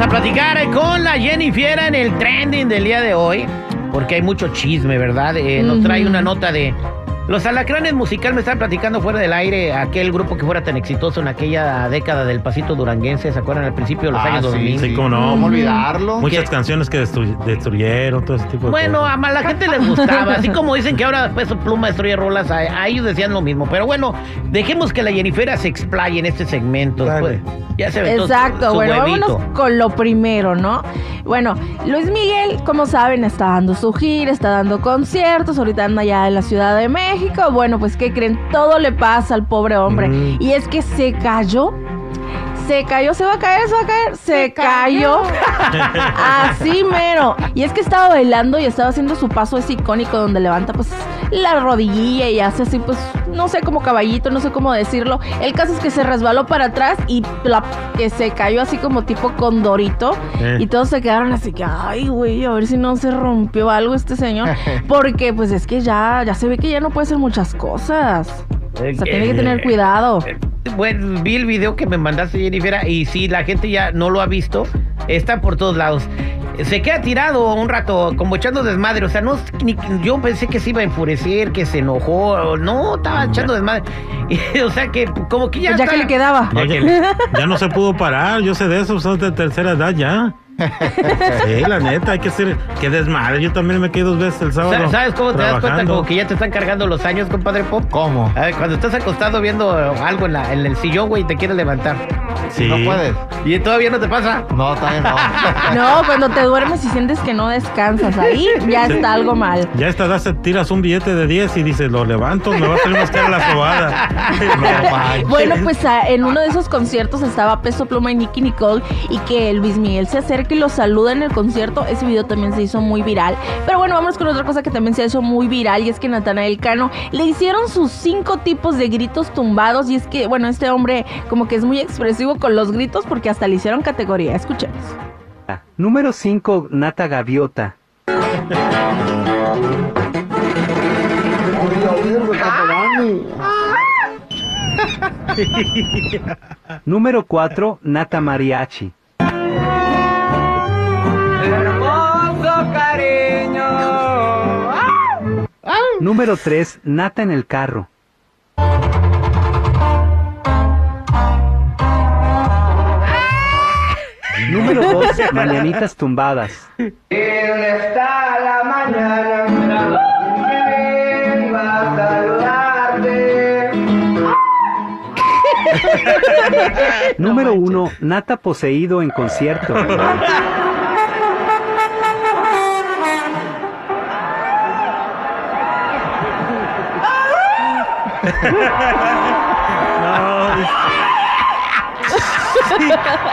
A platicar con la Jennifer en el trending del día de hoy, porque hay mucho chisme, ¿verdad? Eh, nos trae una nota de los alacranes musical me estaban platicando fuera del aire aquel grupo que fuera tan exitoso en aquella década del pasito duranguense, ¿se acuerdan? Al principio de los Ah, años sí, 2000. sí, cómo no. ¿Cómo olvidarlo? Muchas ¿Qué? canciones que destru- destruyeron, todo ese tipo de Bueno, cosas. a la gente les gustaba, así como dicen que ahora Peso Pluma destruye rolas, a, a ellos decían lo mismo. Pero bueno, dejemos que la Jennifer se explaye en este segmento. Dale. Pues, ya se su- Exacto, su bueno, huevito. vámonos con lo primero, ¿no? Bueno, Luis Miguel, como saben, está dando su gira, está dando conciertos, ahorita anda ya en la Ciudad de México. Bueno, pues, ¿qué creen? Todo le pasa al pobre hombre. Mm. Y es que se cayó. Se cayó, se va a caer, se va a caer, se, cayó. Así mero. Y es que estaba bailando y estaba haciendo su paso ese icónico donde levanta pues la rodillilla y hace así pues, no sé, como caballito, no sé cómo decirlo. El caso es que se resbaló para atrás y que se cayó así como tipo condorito. Eh. Y todos se quedaron así que, ay, güey, a ver si no se rompió algo este señor. Porque pues es que ya, ya se ve que ya no puede hacer muchas cosas. O sea, tiene que tener cuidado. Bueno, vi el video que me mandaste, Jennifer, y sí, la gente ya no lo ha visto. Está por todos lados. Se queda tirado un rato, como echando desmadre. O sea, no, ni- yo pensé que se iba a enfurecer, que se enojó. No, estaba echando desmadre. Y, o sea, que como que ya. Pues ya está- que le quedaba. Ya Ya, que le- ya no se pudo parar, yo sé de eso, son de tercera edad ya. Sí, la neta, hay que ser, que desmadre. Yo también me quedé dos veces el sábado. Sa- ¿Sabes cómo te das cuenta? Como que ya te están cargando los años, compadre Pop. ¿Cómo? A ver, cuando estás acostado viendo algo en, la- en el sillón, güey, y te quieres levantar. Sí. No puedes. Y todavía no te pasa. No, también no. No, cuando te duermes y sientes que no descansas, ahí ya está algo mal. Ya se tiras un billete de 10 y dices, lo levanto, me va a salir más cara la sobada. No. Bueno, pues a- en uno de esos conciertos estaba Peso Pluma y Nicky Nicole y que Luis Miguel se acerca y lo saluda en el concierto. Ese video también se hizo muy viral. Pero bueno, vamos con otra cosa que también se hizo muy viral y es que Natanael Cano le hicieron sus cinco tipos de gritos tumbados y es que, bueno, este hombre como que es muy expresivo con los gritos porque hasta le hicieron categoría. Escuchemos. Número 5, Nata Gaviota. Número 4, Nata Mariachi. Número 3, Nata en el carro. Número 2, Mañanitas tumbadas. Número 1, Nata poseído en concierto. no.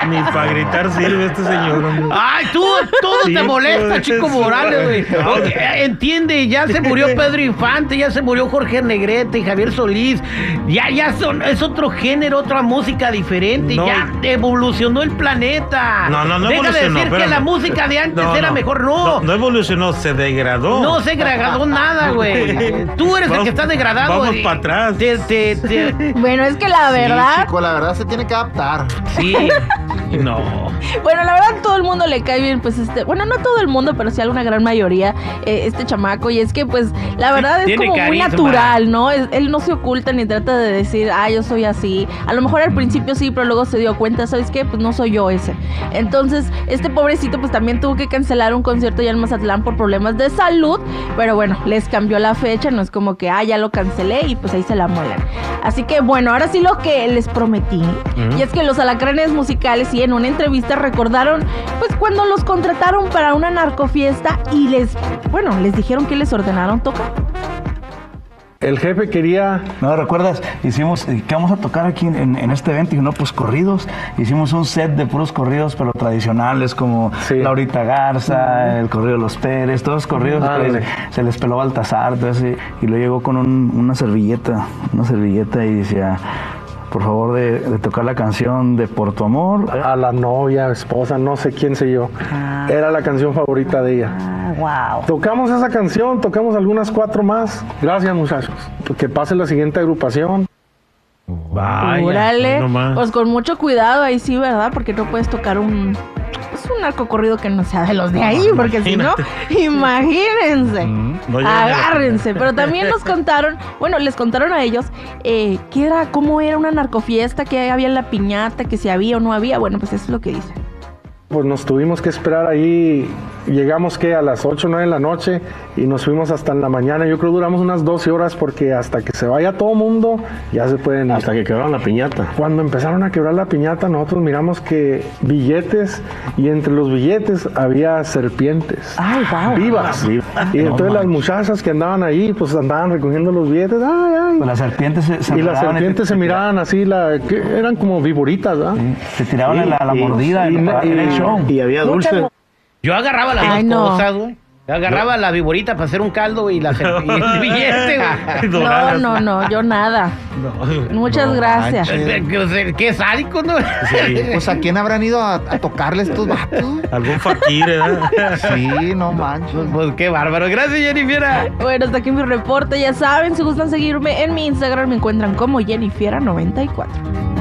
Ni para gritar sirve este señor. hombre. Ay, tú, todo Sí, te molesta, Chico. Morales, güey. No. Entiende, ya se murió Pedro Infante, ya se murió Jorge Negrete y Javier Solís. Ya, ya son, es otro género, otra música diferente. No. Ya evolucionó el planeta. No, no, no Deja de evolucionó, decir que la música de antes No, era no. mejor. No. No, no evolucionó, se degradó. No se degradó nada, güey. Tú eres el que está degradado. vamos güey. pa' atrás. Te- te- te- Bueno, es que la Sí, verdad, chico, la verdad se tiene que adaptar. Sí. No. bueno, la verdad todo el mundo le cae bien, pues este, bueno, no todo el mundo, pero sí a una gran mayoría, eh, este chamaco, y es que pues la verdad es Tiene como muy natural, ¿no? Es- él no se oculta ni trata de decir, ah, yo soy así. A lo mejor al principio sí, pero luego se dio cuenta, ¿sabes qué? Pues no soy yo ese. Entonces, este pobrecito pues también tuvo que cancelar un concierto ya en Mazatlán por problemas de salud, pero bueno, les cambió la fecha, no es como que, ah, ya lo cancelé y pues ahí se la muelan. Así que bueno, ahora sí lo que les prometí, y es que los alacranes musicales y en una entrevista recordaron pues cuando los contrataron para una narcofiesta y les, bueno, les dijeron que les ordenaron tocar. El jefe quería No, ¿recuerdas? Hicimos, eh, ¿qué vamos a tocar aquí en, en este evento? Y no, pues corridos. Hicimos un set de puros corridos, pero tradicionales, como Sí. Laurita Garza, el corrido de los Pérez, todos corridos. Ándale. Se les peló Baltasar, ese, y lo llegó con un- una servilleta, una servilleta y decía, por favor, de, de tocar la canción de Por tu amor. a la novia, esposa, no sé quién sé yo. Era la canción favorita de ella. wow. Tocamos esa canción, tocamos algunas cuatro más. Gracias, muchachos. Que pase la siguiente agrupación. Vaya. Órale. Pues con mucho cuidado ahí sí, ¿verdad? Porque no puedes tocar un un narco corrido que no sea de los de ahí, porque si no, imagínense. No Agárrense. Pero también nos contaron, bueno, les contaron a ellos eh, qué era, cómo era una narcofiesta, qué había en la piñata, que si había o no había. Bueno, pues eso es lo que dicen. Pues nos tuvimos que esperar ahí, llegamos que a las 8 o 9 de la noche y nos fuimos hasta en la mañana. Yo creo que duramos unas 12 horas porque hasta que se vaya todo mundo ya se pueden ir. Hasta que quebraron la piñata. Cuando empezaron a quebrar la piñata, nosotros miramos que billetes y entre los billetes había serpientes Ay, wow. vivas. Y entonces las muchachas que andaban ahí, pues andaban recogiendo los billetes. Ay, ay. Pues las serpientes se, se y las serpientes te- se miraban así, la, que eran como viboritas, ¿verdad? Sí, te tiraban a la, a la Y- mordida y- y- había dulce. Yo agarraba las Ay, dos no. cosas, güey. Yo agarraba la viborita para hacer un caldo y, la cer- y el billete, güey. No, no, no, yo nada. Muchas gracias. Qué, qué sádico, ¿no? Sí. Pues a quién habrán ido a, a tocarle estos vatos. Algún fakir, ¿eh? Sí, no manches. Pues qué bárbaro. Gracias, Jennifer. Bueno, hasta aquí mi reporte. Ya saben, si gustan seguirme en mi Instagram, me encuentran como Jennifiera94.